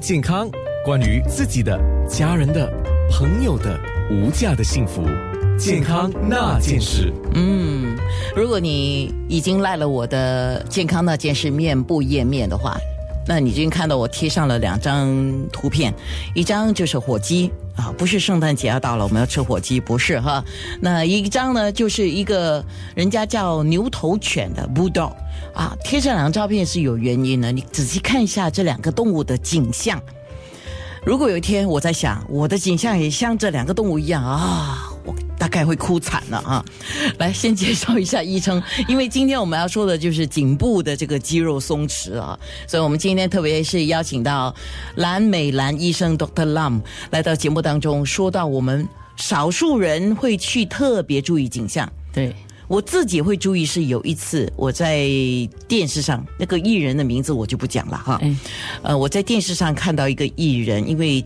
健康，关于自己的、家人的、朋友的无价的幸福，健康那件事。嗯，如果你已经赖了我的健康那件事面部页面的话，那你已经看到我贴上了两张图片，一张就是火鸡啊，不是圣诞节要到了，我们要吃火鸡，不是哈。那一张呢，就是一个人家叫牛头犬的 bulldog 啊，贴这两张照片是有原因的，你仔细看一下这两个动物的景象。如果有一天我在想，我的景象也像这两个动物一样啊，大概会哭惨了啊！来，先介绍一下医生，因为今天我们要说的就是颈部的这个肌肉松弛啊，所以我们今天特别是邀请到蓝美兰医生 Doctor Lam 来到节目当中，说到我们少数人会去特别注意景象。对，我自己会注意，是有一次我在电视上，那个艺人的名字我就不讲了哈。哎，呃，我在电视上看到一个艺人，因为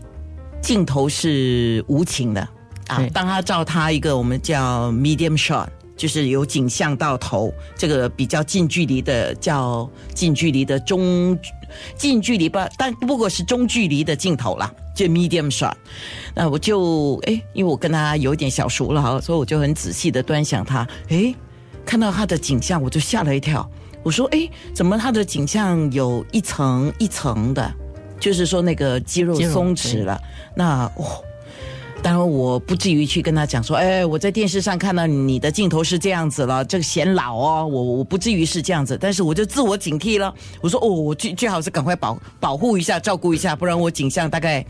镜头是无情的啊对，当他照他一个我们叫 medium shot，就是由景象到头，这个比较近距离的叫近距离的中近距离吧，但不过是中距离的镜头啦，就 medium shot。那我就哎，因为我跟他有一点小熟了哈，所以我就很仔细的端详他，哎，看到他的景象，我就吓了一跳。我说：“哎，怎么他的景象有一层一层的？就是说那个肌肉肌肉松弛了。那哦，当然我不至于去跟他讲说，哎，我在电视上看到你的镜头是这样子了，这个显老哦，我我不至于是这样子，但是我就自我警惕了。我说哦，我最最好是赶快保保护一下，照顾一下，不然我景象大概。”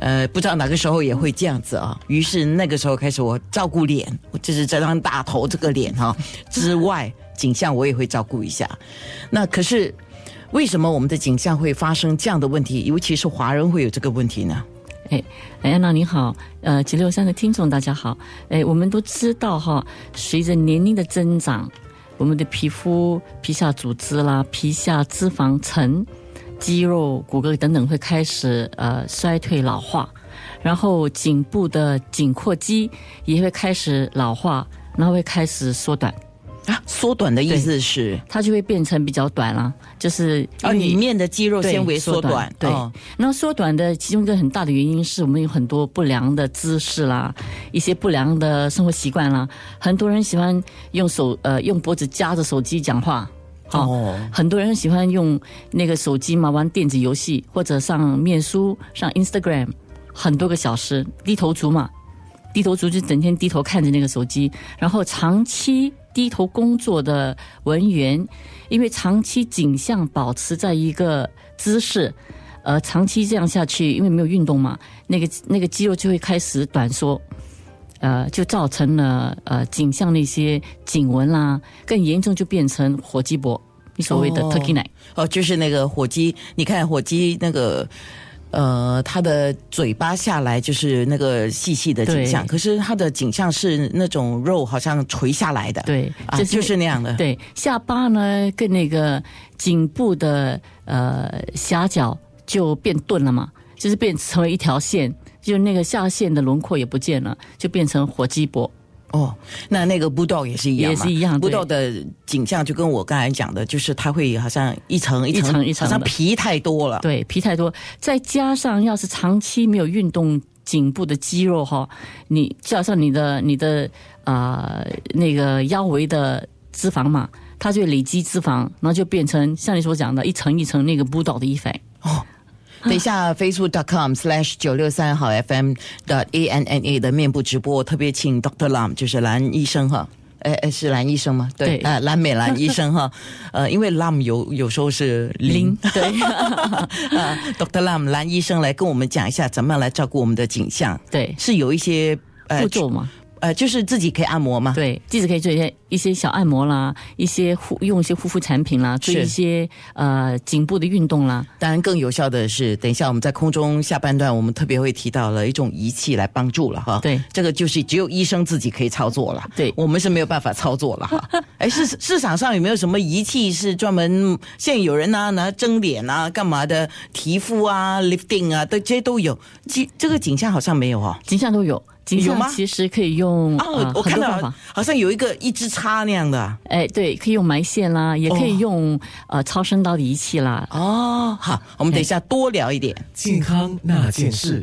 呃，不知道哪个时候也会这样子啊。于是那个时候开始，我照顾脸，就是这张大头这个脸哈、之外，景象我也会照顾一下。那可是为什么我们的景象会发生这样的问题？尤其是华人会有这个问题呢？哎，哎，安娜你好，呃，九六三的听众大家好，哎，我们都知道哈，随着年龄的增长，我们的皮肤、皮下组织啦、皮下脂肪层、肌肉、骨骼等等会开始呃衰退老化，然后颈部的颈阔肌也会开始老化，然后会开始缩短，啊，缩短的意思是？它就会变成比较短了，就是啊，里面的肌肉对纤维缩短，对，哦。那缩短的其中一个很大的原因是我们有很多不良的姿势啦，一些不良的生活习惯啦。很多人喜欢用手呃用脖子夹着手机讲话，哦，哦。很多人喜欢用那个手机嘛玩电子游戏或者上面书上 Instagram 很多个小时，低头族嘛，低头族就整天低头看着那个手机，然后长期低头工作的文员，因为长期颈项保持在一个姿势，呃，长期这样下去，因为没有运动嘛，那个那个肌肉就会开始短缩。呃，就造成了呃颈项那些颈纹啦，更严重就变成火鸡脖，你所谓的哦 turkey neck。哦，就是那个火鸡，你看火鸡那个。呃，它的嘴巴下来就是那个细细的景象，可是它的景象是那种肉好像垂下来的，对，就是那样的，对，下巴呢跟那个颈部的呃狭角就变钝了嘛，就是变成为一条线，就那个下线的轮廓也不见了，就变成火鸡脖。哦，那那个 bulldog 也是一样嘛，也是一样对。bulldog 的景象就跟我刚才讲的，就是它会好像一层一一层层一层像皮太多了，对，皮太多，再加上要是长期没有运动颈部的肌肉哈，你加上你的你的啊、呃那个腰围的脂肪嘛，它就会累积脂肪，然后就变成像你所讲的一层一层那个 bulldog 的 effect。等一下，facebook.com slash 九六三好 FM 的 A N N A 的面部直播，特别请 Dr. Lam，就是蓝医生哈。哎哎，是蓝医生吗？对，对啊、蓝美兰医生哈。呃，因为 Lam 有有时候是零零对 啊，Dr. Lam 蓝医生来跟我们讲一下怎么样来照顾我们的景象，对是有一些呃步骤嘛，呃，就是自己可以按摩吗？对，自己可以做一些一些小按摩啦，一些护用一些护肤产品啦，做一些呃颈部的运动啦。当然，更有效的是，等一下我们在空中下半段，我们特别会提到了一种仪器来帮助了哈。对这个就是只有医生自己可以操作了。对我们是没有办法操作了哈。哎，市市场上有没有什么仪器是专门？现在有人呢、拿蒸脸啊，干嘛的？提肤啊，lifting 啊，都这些都有。这这个景象好像没有哦。景象都有，景有吗其实可以用哦，呃我看到。好像有一个一支叉那样的啊。哎，对，可以用埋线啦，也可以用、呃超声刀的仪器啦。哦，好，我们等一下多聊一点。健康那件事。